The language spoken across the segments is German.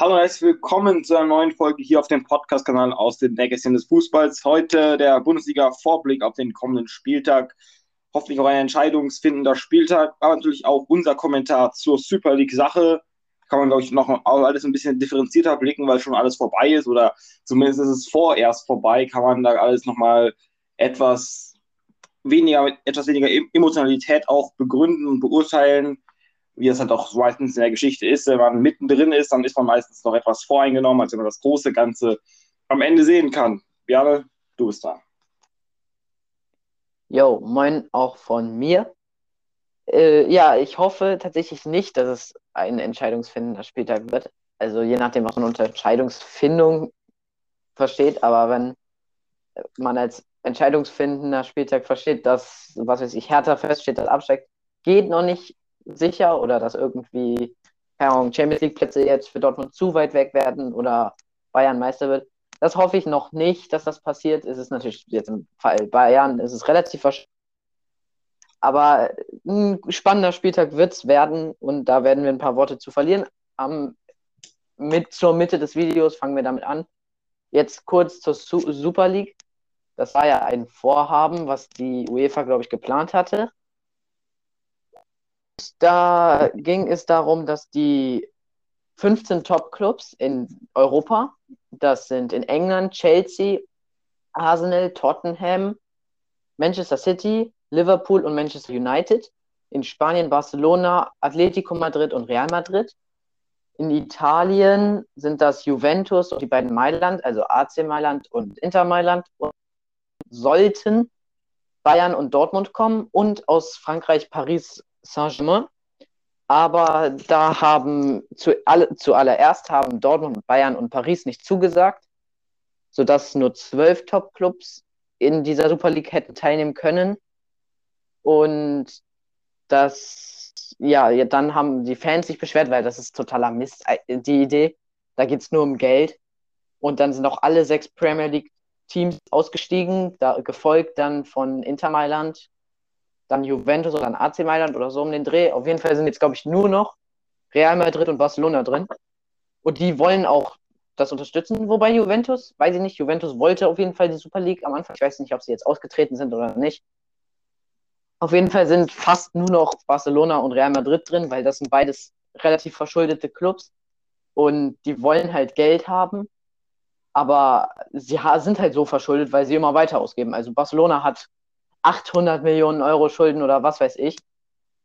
Hallo und herzlich willkommen zu einer neuen Folge hier auf dem Podcast-Kanal aus dem Nähkästchen des Fußballs. Heute der Bundesliga-Vorblick auf den kommenden Spieltag. Hoffentlich auch ein entscheidungsfindender Spieltag, aber natürlich auch unser Kommentar zur Super League-Sache. Kann man, glaube ich, noch alles ein bisschen differenzierter blicken, weil schon alles vorbei ist oder zumindest ist es vorerst vorbei. Kann man da alles nochmal etwas weniger, etwas weniger Emotionalität auch begründen und beurteilen wie es halt auch meistens in der Geschichte ist, wenn man mittendrin ist, dann ist man meistens noch etwas voreingenommen, als wenn man das große Ganze am Ende sehen kann. Bjarne, du bist da. Jo, moin auch von mir. Äh, ja, ich hoffe tatsächlich nicht, dass es ein entscheidungsfindender Spieltag wird. Also je nachdem, was man unter Entscheidungsfindung versteht, aber wenn man als entscheidungsfindender Spieltag versteht, dass, was weiß ich, härter feststeht, das absteigt, geht noch nicht sicher oder dass irgendwie Champions League Plätze jetzt für Dortmund zu weit weg werden oder Bayern Meister wird. Das hoffe ich noch nicht, dass das passiert. Es ist natürlich jetzt im Fall Bayern ist es relativ wahrscheinlich. Aber ein spannender Spieltag wird es werden und da werden wir ein paar Worte zu verlieren. Am, mit zur Mitte des Videos fangen wir damit an. Jetzt kurz zur Su Super League. Das war ja ein Vorhaben, was die UEFA, glaube ich, geplant hatte. Da ging es darum, dass die 15 Top-Clubs in Europa, das sind in England Chelsea, Arsenal, Tottenham, Manchester City, Liverpool und Manchester United, in Spanien Barcelona, Atletico Madrid und Real Madrid. In Italien sind das Juventus und die beiden Mailand, also AC Mailand und Inter Mailand. Und sollten Bayern und Dortmund kommen und aus Frankreich Paris Saint-Germain. Aber da haben zu alle, zuallererst haben Dortmund, Bayern und Paris nicht zugesagt, sodass nur zwölf Top-Clubs in dieser Super League hätten teilnehmen können. Und das, ja, dann haben die Fans sich beschwert, weil das ist totaler Mist, äh, die Idee. Da geht es nur um Geld. Und dann sind auch alle sechs Premier League Teams ausgestiegen, da, gefolgt dann von Inter Mailand, dann Juventus oder dann AC Mailand oder so um den Dreh. Auf jeden Fall sind jetzt, glaube ich, nur noch Real Madrid und Barcelona drin. Und die wollen auch das unterstützen. Wobei Juventus, weiß ich nicht, Juventus wollte auf jeden Fall die Super League am Anfang. Ich weiß nicht, ob sie jetzt ausgetreten sind oder nicht. Auf jeden Fall sind fast nur noch Barcelona und Real Madrid drin, weil das sind beides relativ verschuldete Clubs. Und die wollen halt Geld haben. Aber sie sind halt so verschuldet, weil sie immer weiter ausgeben. Also Barcelona hat 800 Millionen Euro Schulden oder was weiß ich,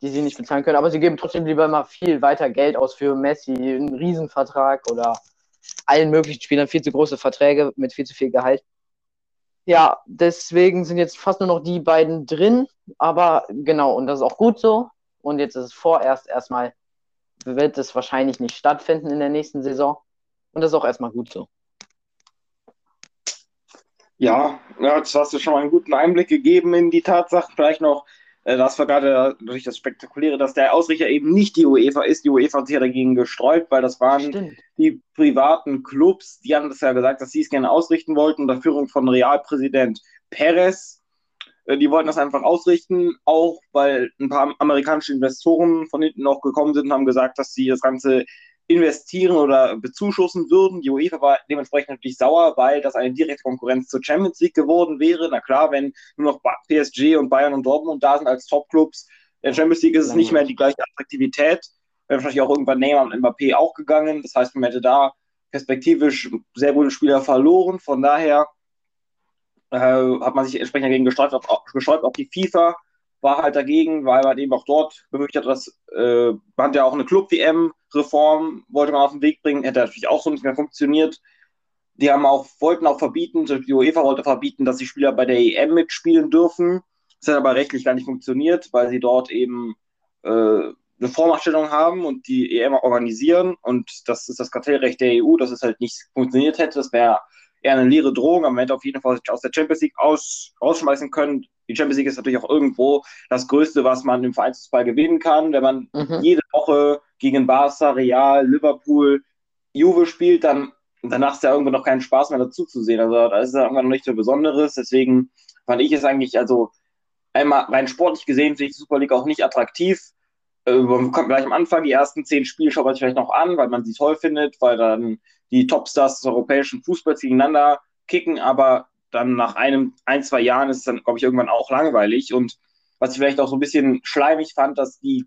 die sie nicht bezahlen können. Aber sie geben trotzdem lieber immer viel weiter Geld aus für Messi, einen Riesenvertrag oder allen möglichen Spielern viel zu große Verträge mit viel zu viel Gehalt. Ja, deswegen sind jetzt fast nur noch die beiden drin, aber genau, und das ist auch gut so. Und jetzt ist es vorerst erstmal, wird es wahrscheinlich nicht stattfinden in der nächsten Saison. Und das ist auch erstmal gut so. Ja, ja, jetzt hast du schon mal einen guten Einblick gegeben in die Tatsachen. Vielleicht noch, äh, das war gerade durch das Spektakuläre, dass der Ausrichter eben nicht die UEFA ist. Die UEFA hat sich ja dagegen gesträubt, weil das waren Stimmt. die privaten Clubs, die haben das ja gesagt, dass sie es gerne ausrichten wollten, unter Führung von Realpräsident Perez. Äh, die wollten das einfach ausrichten, auch weil ein paar amerikanische Investoren von hinten noch gekommen sind und haben gesagt, dass sie das Ganze investieren oder bezuschussen würden. Die UEFA war dementsprechend natürlich sauer, weil das eine direkte Konkurrenz zur Champions League geworden wäre. Na klar, wenn nur noch PSG und Bayern und Dortmund da sind als Topclubs, in der Champions League ist es nicht mehr die gleiche Attraktivität. Wäre wahrscheinlich auch irgendwann Neymar und Mbappé auch gegangen. Das heißt, man hätte da perspektivisch sehr gute Spieler verloren. Von daher äh, hat man sich entsprechend dagegen gesträubt, auch, gesträubt, auch die FIFA war halt dagegen, weil man eben auch dort befürchtet hat, dass äh, man hat ja auch eine Club-WM-Reform, wollte man auf den Weg bringen, hätte natürlich auch so nicht mehr funktioniert. Die haben auch, wollten auch verbieten, die UEFA wollte verbieten, dass die Spieler bei der EM mitspielen dürfen. Das hat aber rechtlich gar nicht funktioniert, weil sie dort eben äh, eine Vormachtstellung haben und die EM organisieren. Und das ist das Kartellrecht der EU, dass es halt nicht funktioniert hätte. Das wäre eher eine leere Drohung, man hätte auf jeden Fall sich aus der Champions League aus, rausschmeißen können. Die Champions League ist natürlich auch irgendwo das Größte, was man im Vereinsfußball gewinnen kann. Wenn man mhm. jede Woche gegen Barca, Real, Liverpool, Juve spielt, dann danach ist ja irgendwo noch keinen Spaß mehr dazu zu sehen. Also da ist ja irgendwann noch nichts so Besonderes. Deswegen fand ich es eigentlich, also einmal rein sportlich gesehen, finde ich die Super League auch nicht attraktiv. man kommt gleich am Anfang, die ersten zehn Spiele schaut man sich vielleicht noch an, weil man sie toll findet, weil dann die Topstars des europäischen Fußballs gegeneinander kicken, aber dann nach einem, ein, zwei Jahren ist es dann, glaube ich, irgendwann auch langweilig. Und was ich vielleicht auch so ein bisschen schleimig fand, dass die,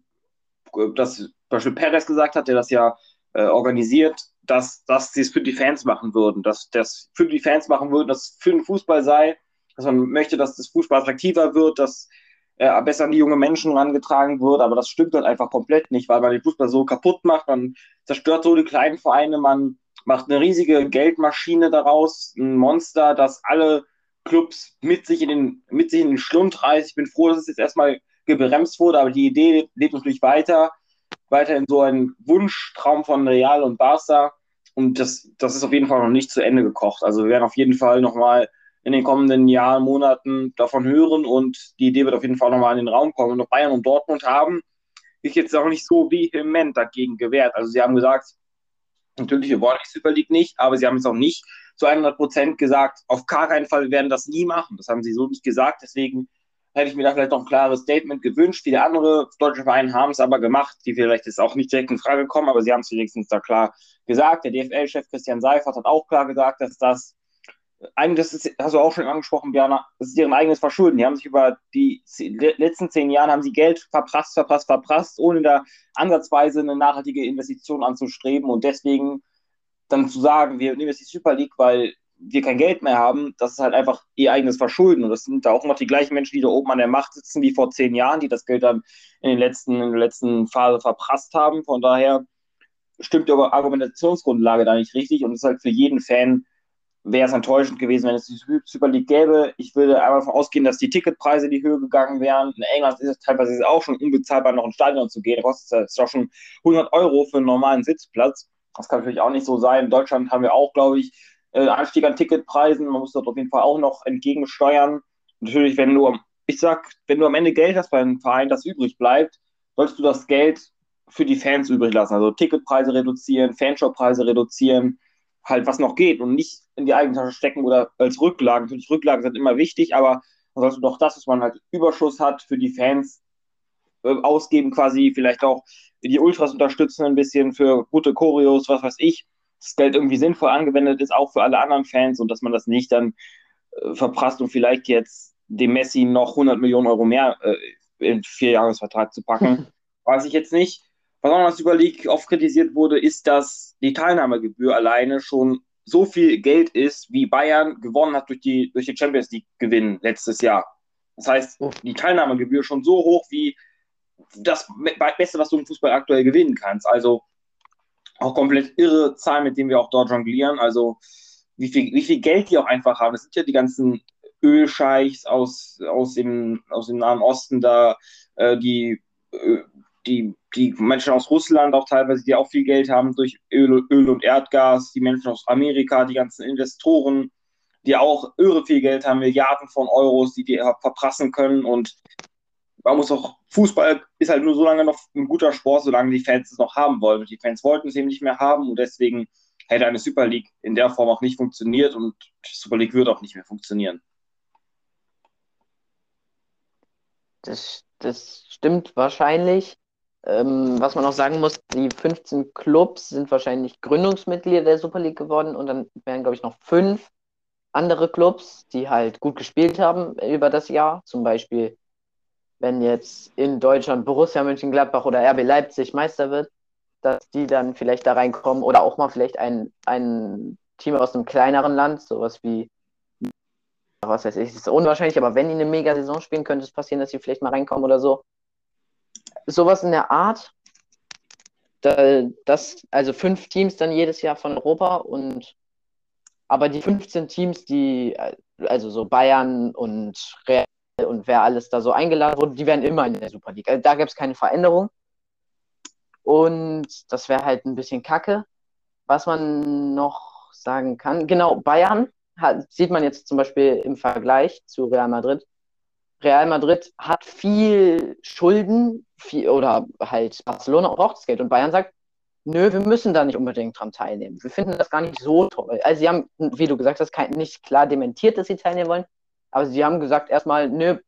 dass Beispiel Perez gesagt hat, der das ja äh, organisiert, dass, dass sie es für die Fans machen würden, dass das für die Fans machen würden, dass es für den Fußball sei, dass man möchte, dass das Fußball attraktiver wird, dass äh, besser an die jungen Menschen herangetragen wird, aber das stimmt halt einfach komplett nicht, weil man den Fußball so kaputt macht, man zerstört so die kleinen Vereine, man macht eine riesige Geldmaschine daraus, ein Monster, das alle Clubs mit sich in den, mit sich in den Schlund reißt. Ich bin froh, dass es jetzt erstmal gebremst wurde, aber die Idee lebt natürlich weiter, weiterhin so ein Wunschtraum von Real und Barca. Und das, das ist auf jeden Fall noch nicht zu Ende gekocht. Also wir werden auf jeden Fall nochmal in den kommenden Jahren, Monaten davon hören und die Idee wird auf jeden Fall nochmal in den Raum kommen. Und Bayern und Dortmund haben sich jetzt auch nicht so vehement dagegen gewehrt. Also sie haben gesagt, natürlich, wir wollen die Super League nicht, aber sie haben es auch nicht zu 100 Prozent gesagt, auf gar keinen Fall, wir werden das nie machen. Das haben sie so nicht gesagt. Deswegen hätte ich mir da vielleicht noch ein klares Statement gewünscht. Viele andere deutsche Vereine haben es aber gemacht, die vielleicht jetzt auch nicht direkt in Frage kommen, aber sie haben es wenigstens da klar gesagt. Der DFL-Chef Christian Seifert hat auch klar gesagt, dass das das ist, hast du auch schon angesprochen, Björn, das ist deren eigenes Verschulden. Die haben sich über die letzten zehn Jahre haben sie Geld verprasst, verprasst, verprasst, ohne da ansatzweise eine nachhaltige Investition anzustreben und deswegen dann zu sagen, wir nehmen jetzt die Super League, weil wir kein Geld mehr haben, das ist halt einfach ihr eigenes Verschulden. Und das sind da auch noch die gleichen Menschen, die da oben an der Macht sitzen wie vor zehn Jahren, die das Geld dann in, den letzten, in der letzten Phase verprasst haben. Von daher stimmt die Argumentationsgrundlage da nicht richtig und ist halt für jeden Fan wäre es enttäuschend gewesen, wenn es die Super League gäbe. Ich würde einmal davon ausgehen, dass die Ticketpreise in die Höhe gegangen wären. In England ist es teilweise auch schon unbezahlbar, noch ins Stadion zu gehen. Da kostet es doch schon 100 Euro für einen normalen Sitzplatz. Das kann natürlich auch nicht so sein. In Deutschland haben wir auch, glaube ich, äh, Anstieg an Ticketpreisen. Man muss dort auf jeden Fall auch noch entgegensteuern. Natürlich, wenn du, ich sag, wenn du am Ende Geld hast bei einem Verein, das übrig bleibt, solltest du das Geld für die Fans übrig lassen. Also Ticketpreise reduzieren, Fanshoppreise reduzieren halt was noch geht und nicht in die eigene Tasche stecken oder als Rücklagen. Natürlich, Rücklagen sind immer wichtig, aber man sollte doch das, was man halt Überschuss hat, für die Fans äh, ausgeben, quasi vielleicht auch die Ultras unterstützen ein bisschen für gute Choreos, was weiß ich. Das Geld irgendwie sinnvoll angewendet ist, auch für alle anderen Fans und dass man das nicht dann äh, verprasst und vielleicht jetzt dem Messi noch 100 Millionen Euro mehr äh, in vier Jahresvertrag zu packen. Weiß ich jetzt nicht. Was auch noch als Super League oft kritisiert wurde, ist, dass die Teilnahmegebühr alleine schon so viel Geld ist, wie Bayern gewonnen hat durch die, durch die Champions League Gewinn letztes Jahr. Das heißt, oh. die Teilnahmegebühr schon so hoch wie das Beste, was du im Fußball aktuell gewinnen kannst. Also auch komplett irre Zahlen, mit denen wir auch dort jonglieren. Also wie viel, wie viel Geld die auch einfach haben. Das sind ja die ganzen Ölscheichs aus, aus, dem, aus dem Nahen Osten da, äh, die äh, die, die Menschen aus Russland auch teilweise, die auch viel Geld haben durch Öl, Öl und Erdgas, die Menschen aus Amerika, die ganzen Investoren, die auch irre viel Geld haben, Milliarden von Euros, die die verprassen können. Und man muss auch, Fußball ist halt nur so lange noch ein guter Sport, solange die Fans es noch haben wollen. Und die Fans wollten es eben nicht mehr haben und deswegen hätte eine Super League in der Form auch nicht funktioniert und die Super League wird auch nicht mehr funktionieren. Das, das stimmt wahrscheinlich. Ähm, was man auch sagen muss, die 15 Clubs sind wahrscheinlich Gründungsmitglieder der Super League geworden und dann wären, glaube ich, noch fünf andere Clubs, die halt gut gespielt haben über das Jahr. Zum Beispiel, wenn jetzt in Deutschland Borussia Mönchengladbach oder RB Leipzig Meister wird, dass die dann vielleicht da reinkommen oder auch mal vielleicht ein, ein Team aus einem kleineren Land, sowas wie, was weiß ich, ist unwahrscheinlich, aber wenn die eine Mega-Saison spielen, könnte es passieren, dass sie vielleicht mal reinkommen oder so sowas in der Art. Das, also fünf Teams dann jedes Jahr von Europa und aber die 15 Teams, die, also so Bayern und Real und wer alles da so eingeladen wurde, die werden immer in der Super League. Also da gibt es keine Veränderung. Und das wäre halt ein bisschen kacke. Was man noch sagen kann, genau, Bayern hat, sieht man jetzt zum Beispiel im Vergleich zu Real Madrid. Real Madrid hat viel Schulden viel, oder halt Barcelona braucht das Geld und Bayern sagt, nö, wir müssen da nicht unbedingt dran teilnehmen. Wir finden das gar nicht so toll. Also sie haben, wie du gesagt hast, kein, nicht klar dementiert, dass sie teilnehmen wollen, aber sie haben gesagt erstmal, nö,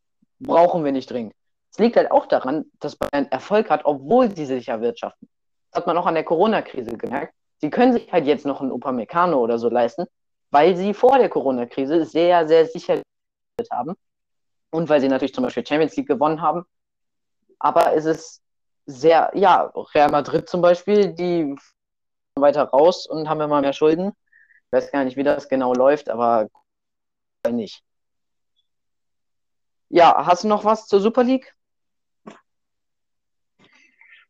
brauchen wir nicht dringend. Es liegt halt auch daran, dass Bayern Erfolg hat, obwohl sie sich erwirtschaften. Das hat man auch an der Corona-Krise gemerkt. Sie können sich halt jetzt noch einen Upamecano oder so leisten, weil sie vor der Corona-Krise sehr, sehr sicher haben und weil sie natürlich zum Beispiel Champions League gewonnen haben. Aber es ist sehr, ja, Real Madrid zum Beispiel, die weiter raus und haben immer mehr Schulden. Ich weiß gar nicht, wie das genau läuft, aber nicht. Ja, hast du noch was zur Super League?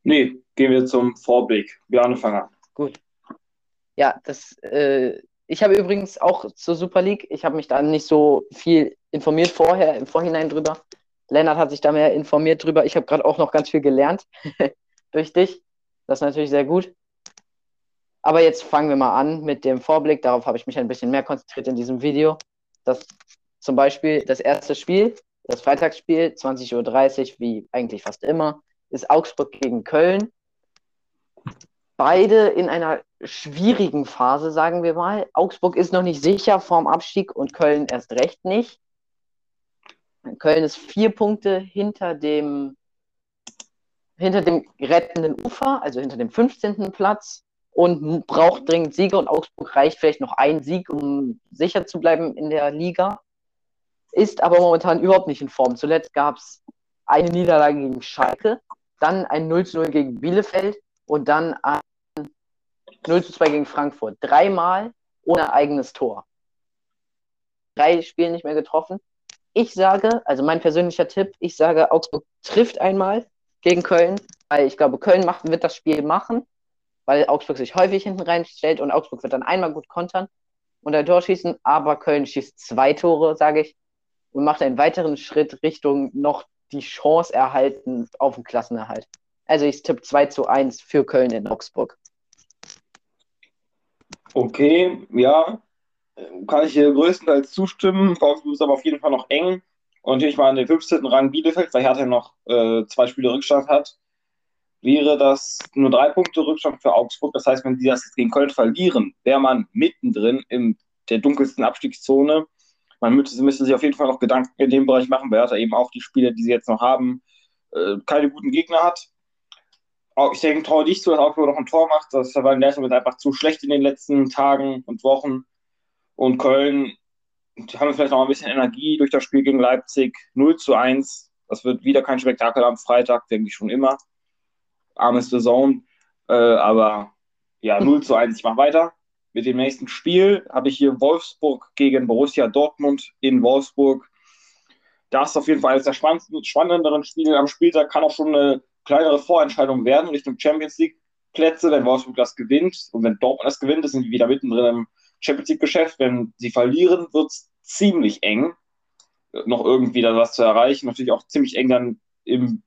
Nee, gehen wir zum Vorblick. Björn, fang an. Gut. Ja, das, äh, ich habe übrigens auch zur Super League, ich habe mich da nicht so viel informiert vorher, im Vorhinein drüber. Lennart hat sich da mehr informiert drüber. Ich habe gerade auch noch ganz viel gelernt durch dich. Das ist natürlich sehr gut. Aber jetzt fangen wir mal an mit dem Vorblick. Darauf habe ich mich ein bisschen mehr konzentriert in diesem Video. Das zum Beispiel das erste Spiel, das Freitagsspiel, 20.30 Uhr, wie eigentlich fast immer, ist Augsburg gegen Köln. Beide in einer schwierigen Phase, sagen wir mal. Augsburg ist noch nicht sicher vorm Abstieg und Köln erst recht nicht. Köln ist vier Punkte hinter dem, hinter dem rettenden Ufer, also hinter dem 15. Platz und braucht dringend Siege und Augsburg reicht vielleicht noch ein Sieg, um sicher zu bleiben in der Liga. Ist aber momentan überhaupt nicht in Form. Zuletzt gab es eine Niederlage gegen Schalke, dann ein 0 zu 0 gegen Bielefeld und dann ein 0 zu 2 gegen Frankfurt. Dreimal ohne eigenes Tor. Drei Spiele nicht mehr getroffen. Ich sage, also mein persönlicher Tipp, ich sage, Augsburg trifft einmal gegen Köln, weil ich glaube, Köln macht, wird das Spiel machen, weil Augsburg sich häufig hinten reinstellt und Augsburg wird dann einmal gut kontern und ein Tor schießen, aber Köln schießt zwei Tore, sage ich, und macht einen weiteren Schritt Richtung noch die Chance erhalten auf den Klassenerhalt. Also ich tippe 2 zu 1 für Köln in Augsburg. Okay, ja, kann ich hier größtenteils zustimmen. VfB ist aber auf jeden Fall noch eng. Und natürlich mal an den 15. Rang Bielefeld, weil Hertha noch äh, zwei Spiele Rückstand hat, wäre das nur drei Punkte Rückstand für Augsburg. Das heißt, wenn sie das gegen Köln verlieren, wäre man mittendrin in der dunkelsten Abstiegszone. Man müsste, müsste sich auf jeden Fall noch Gedanken in dem Bereich machen, weil Hertha eben auch die Spiele, die sie jetzt noch haben, äh, keine guten Gegner hat. Ich denke, traue dich zu, dass Augsburg noch ein Tor macht. Das war in der einfach zu schlecht in den letzten Tagen und Wochen. Und Köln haben vielleicht noch ein bisschen Energie durch das Spiel gegen Leipzig. 0 zu 1. Das wird wieder kein Spektakel am Freitag, denke ich schon immer. Armes Saison. Äh, aber ja, 0 zu 1. Ich mache weiter. Mit dem nächsten Spiel habe ich hier Wolfsburg gegen Borussia Dortmund in Wolfsburg. Das ist auf jeden Fall eines der spannenderen Spiele am Spieltag. Kann auch schon eine kleinere Vorentscheidung werden Richtung Champions League Plätze, wenn Wolfsburg das gewinnt. Und wenn Dortmund das gewinnt, sind wir wieder mittendrin im Champions League-Geschäft. Wenn sie verlieren, wird es ziemlich eng, noch irgendwie da was zu erreichen. Natürlich auch ziemlich eng dann im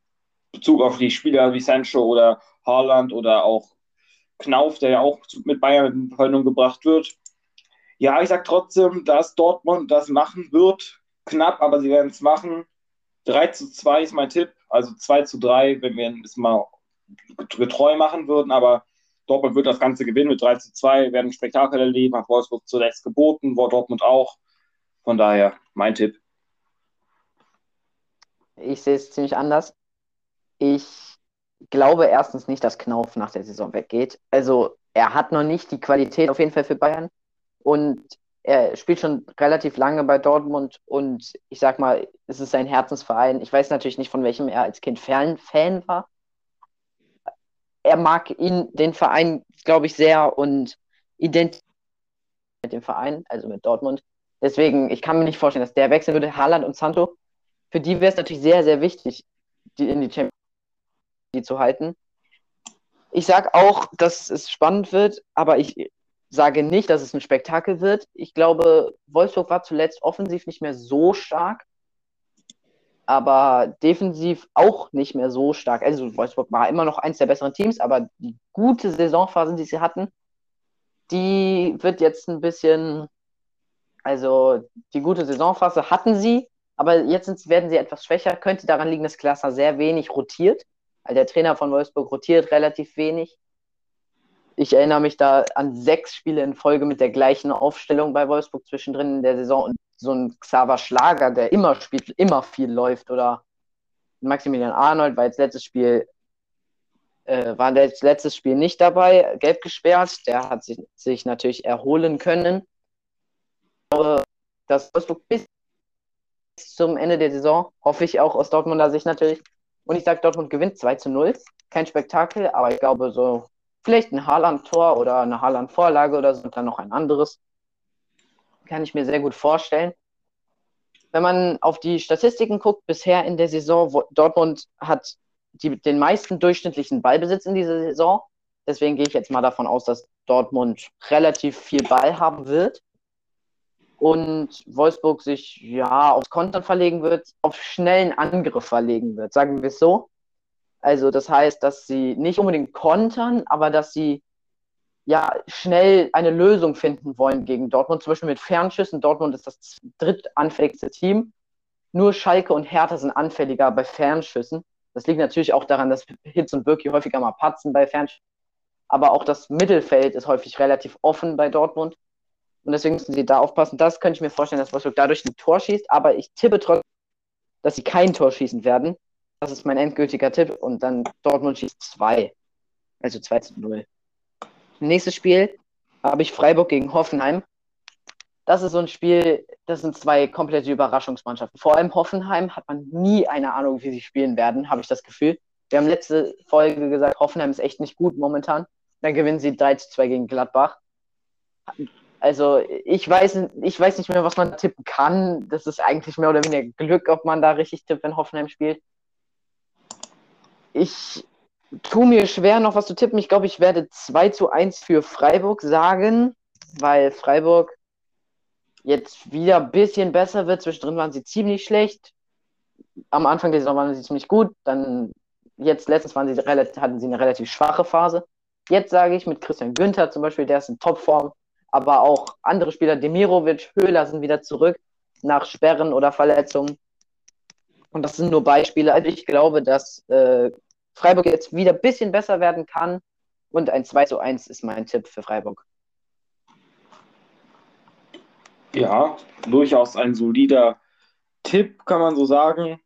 Bezug auf die Spieler wie Sancho oder Haaland oder auch Knauf, der ja auch mit Bayern in Verbindung gebracht wird. Ja, ich sage trotzdem, dass Dortmund das machen wird. Knapp, aber sie werden es machen. 3 zu 2 ist mein Tipp. Also 2 zu 3, wenn wir es mal getreu machen würden. Aber Dortmund wird das Ganze gewinnen mit 3 zu 2, werden ein Spektakel erleben, hat Wolfsburg zuletzt geboten, war Dortmund auch. Von daher mein Tipp. Ich sehe es ziemlich anders. Ich glaube erstens nicht, dass Knauf nach der Saison weggeht. Also er hat noch nicht die Qualität auf jeden Fall für Bayern und er spielt schon relativ lange bei Dortmund und ich sag mal, es ist sein Herzensverein. Ich weiß natürlich nicht, von welchem er als Kind Fan war, er mag ihn, den Verein, glaube ich, sehr und identifiziert mit dem Verein, also mit Dortmund. Deswegen, ich kann mir nicht vorstellen, dass der wechseln würde. Haaland und Santo, für die wäre es natürlich sehr, sehr wichtig, die in die Champions League zu halten. Ich sage auch, dass es spannend wird, aber ich sage nicht, dass es ein Spektakel wird. Ich glaube, Wolfsburg war zuletzt offensiv nicht mehr so stark aber defensiv auch nicht mehr so stark. Also Wolfsburg war immer noch eins der besseren Teams, aber die gute Saisonphase, die sie hatten, die wird jetzt ein bisschen, also die gute Saisonphase hatten sie, aber jetzt werden sie etwas schwächer. Könnte daran liegen, dass Klasser sehr wenig rotiert. Also der Trainer von Wolfsburg rotiert relativ wenig. Ich erinnere mich da an sechs Spiele in Folge mit der gleichen Aufstellung bei Wolfsburg zwischendrin in der Saison und so ein Xaver Schlager, der immer spielt, immer viel läuft oder Maximilian Arnold war jetzt letztes Spiel, äh, war das letztes Spiel nicht dabei, gelb gesperrt. Der hat sich, sich natürlich erholen können. Aber das Wolfsburg bis zum Ende der Saison, hoffe ich auch aus Dortmunder Sicht natürlich. Und ich sage, Dortmund gewinnt 2 zu 0. Kein Spektakel, aber ich glaube, so vielleicht ein Haaland-Tor oder eine Haaland-Vorlage oder so dann noch ein anderes. Kann ich mir sehr gut vorstellen. Wenn man auf die Statistiken guckt, bisher in der Saison, Dortmund hat die, den meisten durchschnittlichen Ballbesitz in dieser Saison. Deswegen gehe ich jetzt mal davon aus, dass Dortmund relativ viel Ball haben wird und Wolfsburg sich ja aufs Kontern verlegen wird, auf schnellen Angriff verlegen wird, sagen wir es so. Also das heißt, dass sie nicht unbedingt kontern, aber dass sie ja schnell eine Lösung finden wollen gegen Dortmund, zum Beispiel mit Fernschüssen. Dortmund ist das drittanfälligste Team. Nur Schalke und Hertha sind anfälliger bei Fernschüssen. Das liegt natürlich auch daran, dass Hitz und Birki häufiger mal patzen bei Fernschüssen. Aber auch das Mittelfeld ist häufig relativ offen bei Dortmund. Und deswegen müssen sie da aufpassen. Das könnte ich mir vorstellen, dass Wolfsburg dadurch ein Tor schießt. Aber ich tippe trotzdem, dass sie kein Tor schießen werden. Das ist mein endgültiger Tipp. Und dann Dortmund schießt 2. Also 2 zu 0. Nächstes Spiel habe ich Freiburg gegen Hoffenheim. Das ist so ein Spiel, das sind zwei komplette Überraschungsmannschaften. Vor allem Hoffenheim hat man nie eine Ahnung, wie sie spielen werden, habe ich das Gefühl. Wir haben letzte Folge gesagt, Hoffenheim ist echt nicht gut momentan. Dann gewinnen sie 3 zu 2 gegen Gladbach. Also ich weiß, ich weiß nicht mehr, was man tippen kann. Das ist eigentlich mehr oder weniger Glück, ob man da richtig tippt, wenn Hoffenheim spielt ich tue mir schwer, noch was zu tippen. Ich glaube, ich werde 2 zu 1 für Freiburg sagen, weil Freiburg jetzt wieder ein bisschen besser wird. Zwischendrin waren sie ziemlich schlecht. Am Anfang der Saison waren sie ziemlich gut. Dann jetzt letztens waren sie hatten sie eine relativ schwache Phase. Jetzt sage ich mit Christian Günther zum Beispiel, der ist in Topform, aber auch andere Spieler, Demirovic, Höhler sind wieder zurück nach Sperren oder Verletzungen. Und das sind nur Beispiele. Also ich glaube, dass äh, Freiburg jetzt wieder ein bisschen besser werden kann. Und ein 2 zu 1 ist mein Tipp für Freiburg. Ja, durchaus ein solider Tipp, kann man so sagen.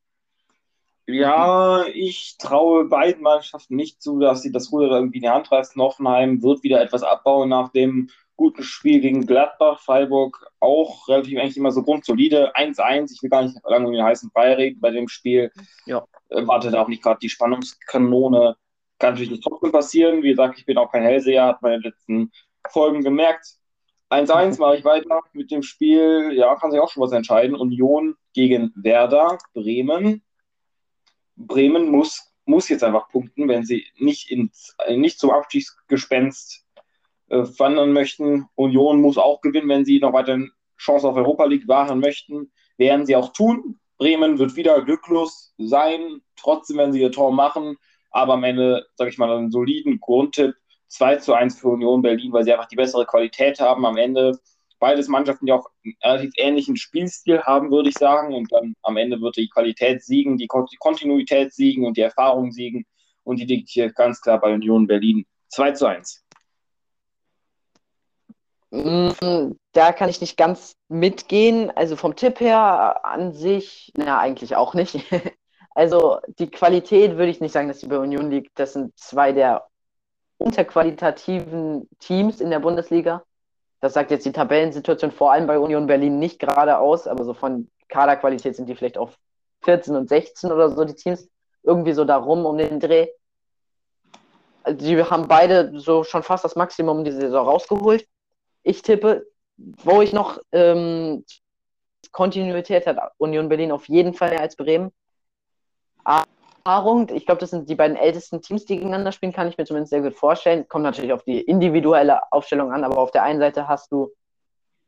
Ja, ich traue beiden Mannschaften nicht zu, dass sie das Ruder irgendwie in die Hand reißen. Hoffenheim wird wieder etwas abbauen nach dem guten Spiel gegen Gladbach. Freiburg auch relativ eigentlich immer so grundsolide. 1-1. Ich will gar nicht lange um den heißen Brei reden bei dem Spiel. Ja. Wartet auch nicht gerade die Spannungskanone. Kann natürlich nicht trotzdem passieren. Wie gesagt, ich bin auch kein Hellseher, hat man in den letzten Folgen gemerkt. 1-1 mache ich weiter mit dem Spiel. Ja, kann sich auch schon was entscheiden. Union gegen Werder Bremen. Bremen muss, muss jetzt einfach punkten, wenn sie nicht, ins, nicht zum Abstiegsgespenst äh, wandern möchten. Union muss auch gewinnen, wenn sie noch weiter Chance auf Europa League wahren möchten. Werden sie auch tun. Bremen wird wieder glücklos sein, trotzdem werden sie ihr Tor machen. Aber am Ende, sage ich mal, einen soliden Grundtipp. 2 zu 1 für Union Berlin, weil sie einfach die bessere Qualität haben. Am Ende beides Mannschaften, die auch einen relativ ähnlichen Spielstil haben, würde ich sagen. Und dann am Ende wird die Qualität siegen, die Kontinuität siegen und die Erfahrung siegen. Und die liegt hier ganz klar bei Union Berlin 2 zu 1. Mm, da kann ich nicht ganz mitgehen. Also vom Tipp her an sich, na, eigentlich auch nicht. Also die Qualität würde ich nicht sagen, dass die bei Union liegt. Das sind zwei der unterqualitativen Teams in der Bundesliga. Das sagt jetzt die Tabellensituation vor allem bei Union Berlin nicht gerade aus, aber so von Kaderqualität sind die vielleicht auf 14 und 16 oder so, die Teams. Irgendwie so darum um den Dreh. Die haben beide so schon fast das Maximum diese Saison rausgeholt. Ich tippe, wo ich noch ähm, Kontinuität hat Union Berlin auf jeden Fall mehr als Bremen. Erfahrung, ich glaube, das sind die beiden ältesten Teams, die gegeneinander spielen, kann ich mir zumindest sehr gut vorstellen. Kommt natürlich auf die individuelle Aufstellung an, aber auf der einen Seite hast du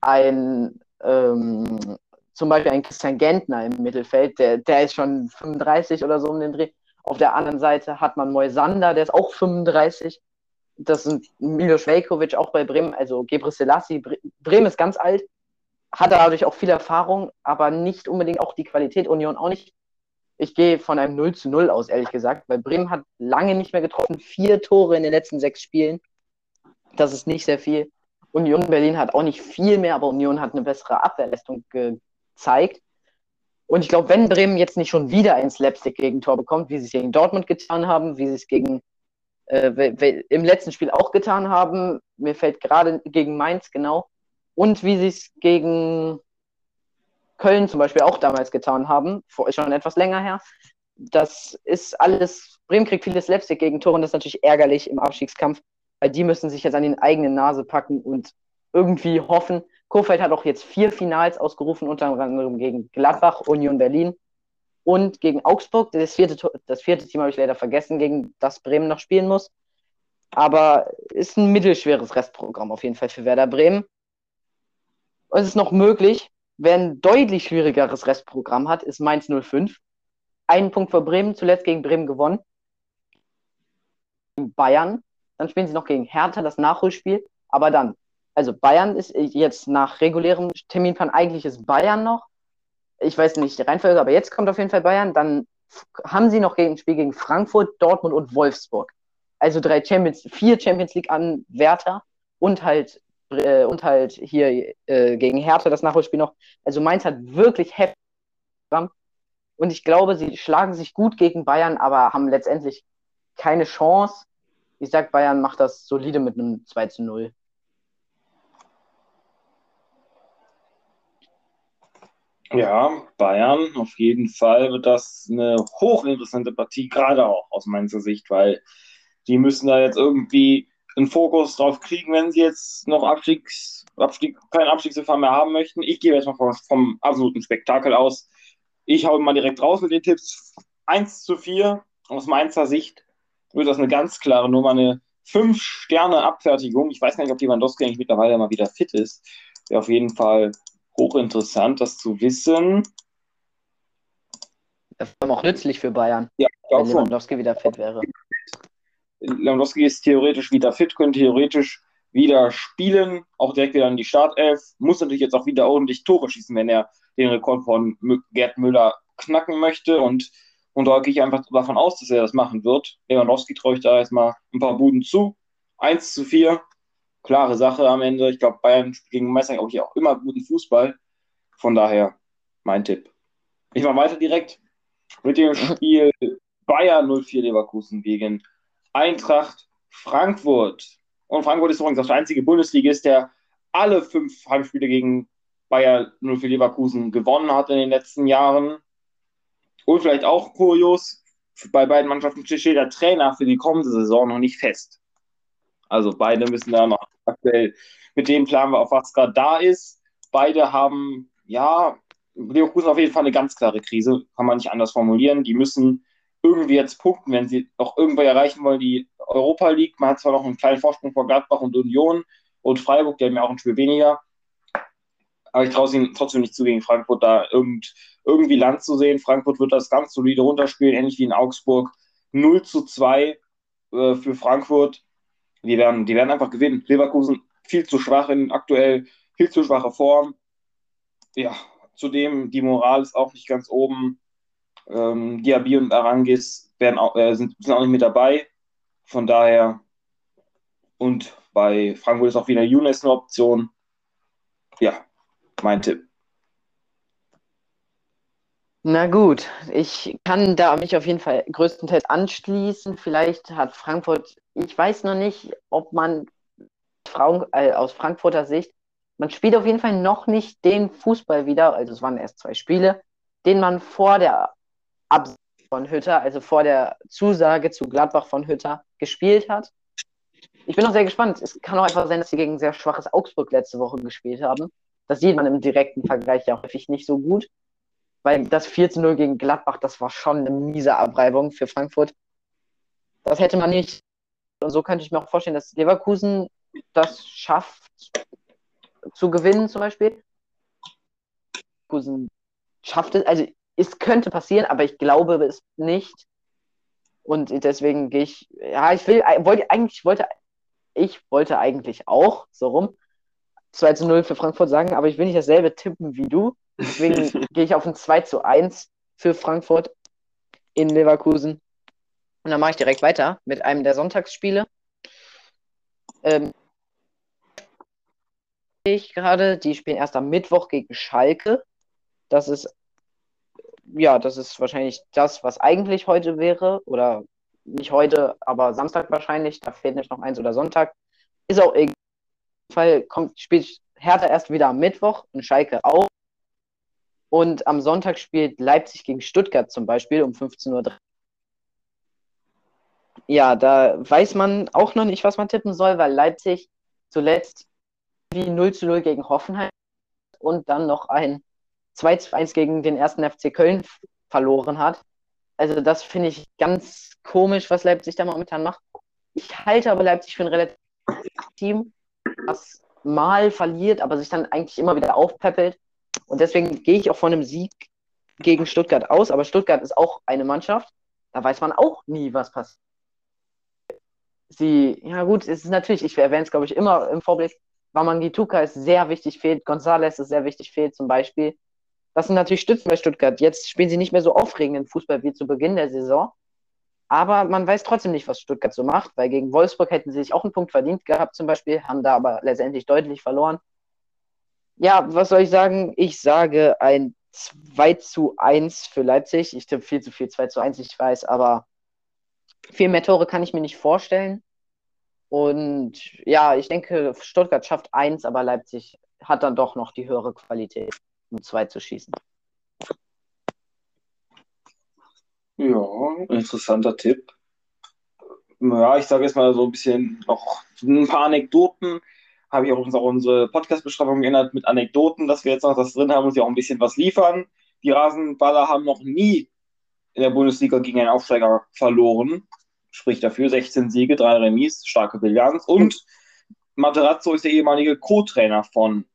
ein ähm, zum Beispiel einen Christian Gentner im Mittelfeld, der, der ist schon 35 oder so um den Dreh. Auf der anderen Seite hat man Moisander, der ist auch 35 das sind Milos Velkovic auch bei Bremen, also Gebre Selassie. Bremen ist ganz alt, hat dadurch auch viel Erfahrung, aber nicht unbedingt auch die Qualität, Union auch nicht. Ich gehe von einem 0 zu 0 aus, ehrlich gesagt, weil Bremen hat lange nicht mehr getroffen, vier Tore in den letzten sechs Spielen. Das ist nicht sehr viel. Union Berlin hat auch nicht viel mehr, aber Union hat eine bessere Abwehrleistung gezeigt. Und ich glaube, wenn Bremen jetzt nicht schon wieder ein Slapstick-Gegentor bekommt, wie sie es gegen Dortmund getan haben, wie sie es gegen äh, im letzten Spiel auch getan haben, mir fällt gerade gegen Mainz genau, und wie sie es gegen Köln zum Beispiel auch damals getan haben, vor, schon etwas länger her. Das ist alles, Bremen kriegt viele Slapstick-Gegentore und das ist natürlich ärgerlich im Abstiegskampf, weil die müssen sich jetzt an den eigenen Nase packen und irgendwie hoffen. Kofeld hat auch jetzt vier Finals ausgerufen, unter anderem gegen Gladbach, Union Berlin und gegen Augsburg. Das vierte, das vierte Team habe ich leider vergessen, gegen das Bremen noch spielen muss. Aber ist ein mittelschweres Restprogramm auf jeden Fall für Werder Bremen. Und es ist noch möglich, Wer ein deutlich schwierigeres Restprogramm hat, ist Mainz 05. Einen Punkt für Bremen, zuletzt gegen Bremen gewonnen. Bayern. Dann spielen sie noch gegen Hertha das Nachholspiel. Aber dann, also Bayern ist jetzt nach regulärem Terminplan eigentlich ist Bayern noch. Ich weiß nicht die Reihenfolge, aber jetzt kommt auf jeden Fall Bayern. Dann haben sie noch ein Spiel gegen Frankfurt, Dortmund und Wolfsburg. Also drei Champions, vier Champions League Anwärter und halt äh, und halt hier äh, gegen Hertha das Nachholspiel noch. Also Mainz hat wirklich heftig. Und ich glaube, sie schlagen sich gut gegen Bayern, aber haben letztendlich keine Chance. Ich sag, Bayern macht das solide mit einem 2 zu 0. Ja, Bayern, auf jeden Fall wird das eine hochinteressante Partie, gerade auch aus meiner Sicht, weil die müssen da jetzt irgendwie einen Fokus drauf kriegen, wenn sie jetzt noch Abstiegs, Abstieg, keinen Abstiegsgefahr mehr haben möchten. Ich gehe jetzt mal vom, vom absoluten Spektakel aus. Ich hau mal direkt raus mit den Tipps. 1 zu 4 aus Mainzer Sicht wird das eine ganz klare Nummer, eine 5-Sterne-Abfertigung. Ich weiß gar nicht, ob Lewandowski eigentlich mittlerweile mal wieder fit ist. Wäre auf jeden Fall hochinteressant, das zu wissen. Das wäre auch nützlich für Bayern, ja, wenn Lewandowski wieder fit wäre. Lewandowski ist theoretisch wieder fit, könnte theoretisch wieder spielen, auch direkt wieder in die Startelf. Muss natürlich jetzt auch wieder ordentlich Tore schießen, wenn er den Rekord von Gerd Müller knacken möchte. Und, und da gehe ich einfach davon aus, dass er das machen wird. Lewandowski traue ich da erstmal ein paar Buden zu. 1 zu 4, klare Sache am Ende. Ich glaube, Bayern gegen Meister auch hier auch immer guten Fußball. Von daher mein Tipp. Ich mache weiter direkt mit dem Spiel Bayern 04 Leverkusen gegen Eintracht Frankfurt. Und Frankfurt ist übrigens auch der einzige Bundesligist, der alle fünf Heimspiele gegen Bayer 04 Leverkusen gewonnen hat in den letzten Jahren. Und vielleicht auch kurios, bei beiden Mannschaften steht der Trainer für die kommende Saison noch nicht fest. Also beide müssen da noch aktuell mit dem planen, auf was gerade da ist. Beide haben, ja, Leverkusen auf jeden Fall eine ganz klare Krise, kann man nicht anders formulieren. Die müssen irgendwie jetzt punkten, wenn sie noch irgendwo erreichen wollen, die Europa League. Man hat zwar noch einen kleinen Vorsprung vor Gladbach und Union und Freiburg, die haben ja auch ein Spiel weniger. Aber ich traue es ihnen trotzdem nicht zu, gegen Frankfurt da irgend, irgendwie Land zu sehen. Frankfurt wird das ganz solide runterspielen, ähnlich wie in Augsburg. 0 zu 2 äh, für Frankfurt. Die werden, die werden einfach gewinnen. Leverkusen viel zu schwach in aktuell, viel zu schwache Form. Ja, zudem die Moral ist auch nicht ganz oben. Ähm, Diaby und Arangis werden auch, äh, sind, sind auch nicht mit dabei. Von daher, und bei Frankfurt ist auch wieder Younes eine Option. Ja, mein Tipp. Na gut, ich kann da mich auf jeden Fall größtenteils anschließen. Vielleicht hat Frankfurt, ich weiß noch nicht, ob man äh, aus Frankfurter Sicht, man spielt auf jeden Fall noch nicht den Fußball wieder, also es waren erst zwei Spiele, den man vor der ab von Hütter, also vor der Zusage zu Gladbach von Hütter, gespielt hat. Ich bin auch sehr gespannt. Es kann auch einfach sein, dass sie gegen sehr schwaches Augsburg letzte Woche gespielt haben. Das sieht man im direkten Vergleich ja häufig nicht so gut. Weil das 4 zu 0 gegen Gladbach, das war schon eine miese Abreibung für Frankfurt. Das hätte man nicht. Und so könnte ich mir auch vorstellen, dass Leverkusen das schafft zu gewinnen, zum Beispiel. Leverkusen schafft es, also es könnte passieren, aber ich glaube es nicht. Und deswegen gehe ich, ja, ich will, wollte eigentlich, wollte, ich wollte eigentlich auch, so rum, 2 zu 0 für Frankfurt sagen, aber ich will nicht dasselbe tippen wie du. Deswegen gehe ich auf ein 2 zu 1 für Frankfurt in Leverkusen. Und dann mache ich direkt weiter mit einem der Sonntagsspiele. Ähm, ich gerade, die spielen erst am Mittwoch gegen Schalke. Das ist ja, das ist wahrscheinlich das, was eigentlich heute wäre. Oder nicht heute, aber Samstag wahrscheinlich. Da fehlt nicht noch eins oder Sonntag. Ist auch egal. Fall kommt, spielt Hertha erst wieder am Mittwoch und Schalke auch. Und am Sonntag spielt Leipzig gegen Stuttgart zum Beispiel um 15.30 Uhr. Ja, da weiß man auch noch nicht, was man tippen soll, weil Leipzig zuletzt wie 0 zu 0 gegen Hoffenheim und dann noch ein 2 zu 1 gegen den ersten FC Köln verloren hat. Also das finde ich ganz komisch, was Leipzig da momentan macht. Ich halte aber Leipzig für ein relativ Team, das mal verliert, aber sich dann eigentlich immer wieder aufpeppelt. Und deswegen gehe ich auch von einem Sieg gegen Stuttgart aus. Aber Stuttgart ist auch eine Mannschaft, da weiß man auch nie, was passiert. Sie, ja gut, es ist natürlich, ich erwähne es glaube ich immer im Vorblick, Wamangituka ist sehr wichtig, fehlt, González ist sehr wichtig, fehlt zum Beispiel. Das sind natürlich Stützen bei Stuttgart. Jetzt spielen sie nicht mehr so aufregenden Fußball wie zu Beginn der Saison. Aber man weiß trotzdem nicht, was Stuttgart so macht, weil gegen Wolfsburg hätten sie sich auch einen Punkt verdient gehabt, zum Beispiel, haben da aber letztendlich deutlich verloren. Ja, was soll ich sagen? Ich sage ein 2 zu 1 für Leipzig. Ich tippe viel zu viel 2 zu 1, ich weiß, aber viel mehr Tore kann ich mir nicht vorstellen. Und ja, ich denke, Stuttgart schafft 1, aber Leipzig hat dann doch noch die höhere Qualität, um 2 zu schießen. Ja, interessanter Tipp. Ja, ich sage jetzt mal so ein bisschen noch ein paar Anekdoten. Habe ich auch unsere Podcast-Beschreibung geändert mit Anekdoten, dass wir jetzt noch das drin haben und sie auch ein bisschen was liefern. Die Rasenballer haben noch nie in der Bundesliga gegen einen Aufsteiger verloren. Sprich dafür 16 Siege, 3 Remis, starke Bilanz. Und Materazzo ist der ehemalige Co-Trainer von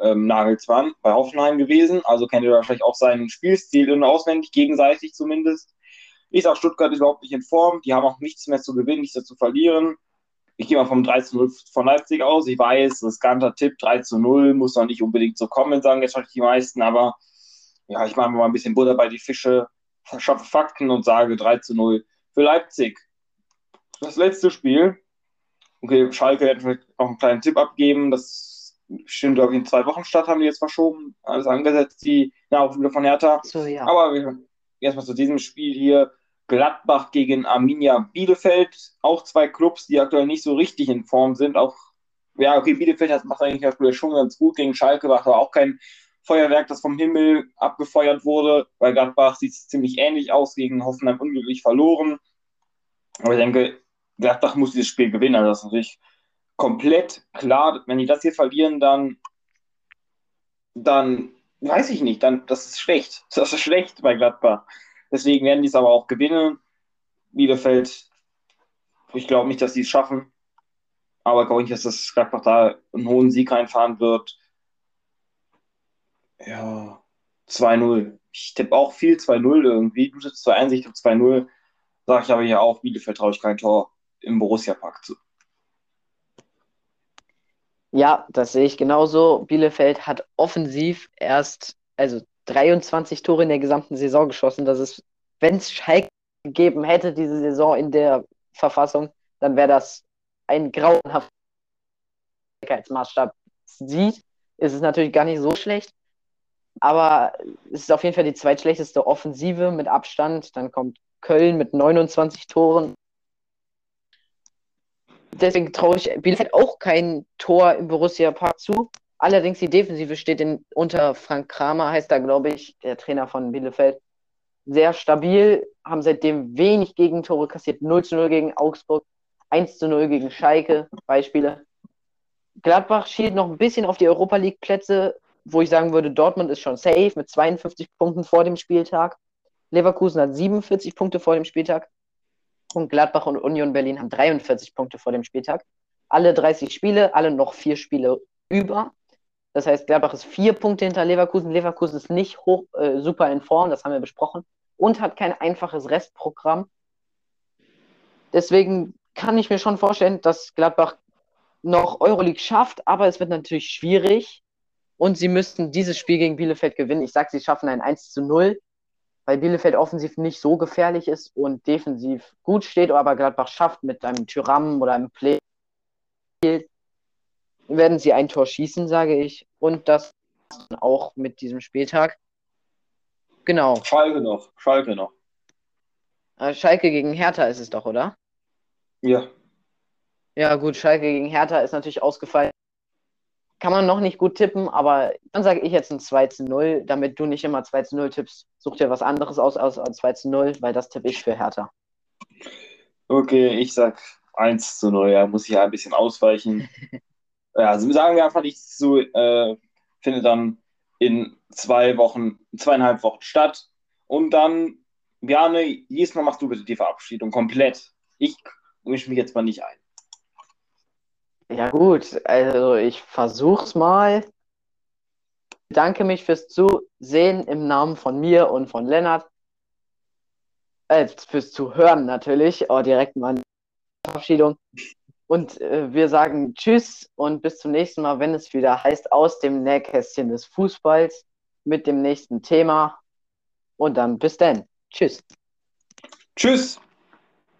ähm, Nagelsmann bei Hoffenheim gewesen. Also kennt ihr wahrscheinlich auch seinen Spielstil und auswendig, gegenseitig zumindest. Ich sage, Stuttgart ist überhaupt nicht in Form. Die haben auch nichts mehr zu gewinnen, nichts mehr zu verlieren. Ich gehe mal vom 3 zu 0 von Leipzig aus. Ich weiß, riskanter Tipp, 3 zu 0, muss noch nicht unbedingt so kommen, sagen jetzt die meisten, aber ja, ich mache mal ein bisschen Butter bei die Fische, verschaffe Fakten und sage 3 zu 0 für Leipzig. Das letzte Spiel. Okay, Schalke hätte vielleicht auch einen kleinen Tipp abgeben. Das stimmt, glaube ich, in zwei Wochen statt, haben die jetzt verschoben. Alles angesetzt, die Nachwuchsspieler von Hertha. So, ja. Aber wir erstmal zu diesem Spiel hier. Gladbach gegen Arminia Bielefeld. Auch zwei Clubs, die aktuell nicht so richtig in Form sind. Auch, ja, okay, Bielefeld hat, macht eigentlich aktuell schon ganz gut gegen Schalke, war aber auch kein Feuerwerk, das vom Himmel abgefeuert wurde. Bei Gladbach sieht es ziemlich ähnlich aus, gegen Hoffenheim unglücklich verloren. Aber ich denke, Gladbach muss dieses Spiel gewinnen. Also das ist natürlich komplett klar. Wenn die das hier verlieren, dann, dann weiß ich nicht, dann das ist schlecht. Das ist schlecht bei Gladbach. Deswegen werden die es aber auch gewinnen. Bielefeld, ich glaube nicht, dass sie es schaffen. Aber glaube nicht, dass das Gladbach da einen hohen Sieg reinfahren wird. Ja, 2-0. Ich tippe auch viel 2-0 irgendwie. Du tippst 2-1, ich tippe 2-0. Sag ich aber hier auch, Bielefeld traue ich kein Tor im Borussia-Park zu. Ja, das sehe ich genauso. Bielefeld hat offensiv erst, also 23 Tore in der gesamten Saison geschossen. Das ist, wenn es Schalke gegeben hätte, diese Saison in der Verfassung, dann wäre das ein grauenhafter Maßstab sieht, ist es natürlich gar nicht so schlecht. Aber es ist auf jeden Fall die zweitschlechteste Offensive mit Abstand. Dann kommt Köln mit 29 Toren. Deswegen traue ich Bielefeld auch kein Tor im Borussia Park zu. Allerdings die Defensive steht in, unter Frank Kramer, heißt da, glaube ich, der Trainer von Bielefeld, sehr stabil, haben seitdem wenig Gegentore kassiert. 0 zu 0 gegen Augsburg, 1 zu 0 gegen Schalke, Beispiele. Gladbach schielt noch ein bisschen auf die Europa League Plätze, wo ich sagen würde, Dortmund ist schon safe mit 52 Punkten vor dem Spieltag. Leverkusen hat 47 Punkte vor dem Spieltag. Und Gladbach und Union Berlin haben 43 Punkte vor dem Spieltag. Alle 30 Spiele, alle noch vier Spiele über. Das heißt, Gladbach ist vier Punkte hinter Leverkusen. Leverkusen ist nicht hoch, äh, super in Form, das haben wir besprochen. Und hat kein einfaches Restprogramm. Deswegen kann ich mir schon vorstellen, dass Gladbach noch Euroleague schafft, aber es wird natürlich schwierig. Und sie müssten dieses Spiel gegen Bielefeld gewinnen. Ich sage, sie schaffen ein 1 zu 0 weil Bielefeld offensiv nicht so gefährlich ist und defensiv gut steht, aber Gladbach schafft mit einem Tyram oder einem Play, werden sie ein Tor schießen, sage ich. Und das auch mit diesem Spieltag. Genau. Schalke noch. Schalke noch. Äh, Schalke gegen Hertha ist es doch, oder? Ja. Ja, gut, Schalke gegen Hertha ist natürlich ausgefallen. Kann man noch nicht gut tippen, aber dann sage ich jetzt ein 2 zu 0, damit du nicht immer 2 zu 0 tippst. Such dir was anderes aus als 2 zu 0, weil das tippe ich für Hertha. Okay, ich sag 1 zu 0, ja, muss ich ja ein bisschen ausweichen. also sagen wir einfach nichts zu, äh, findet dann in zwei Wochen, zweieinhalb Wochen statt. Und dann, Bjarne, jedes Mal machst du bitte die Verabschiedung komplett. Ich mische mich jetzt mal nicht ein. Ja, gut, also ich versuch's mal. Ich bedanke mich fürs Zusehen im Namen von mir und von Lennart. Äh, fürs Zuhören natürlich. Oh, direkt mal Verabschiedung. Und äh, wir sagen Tschüss und bis zum nächsten Mal, wenn es wieder heißt, aus dem Nähkästchen des Fußballs mit dem nächsten Thema. Und dann bis dann. Tschüss. Tschüss.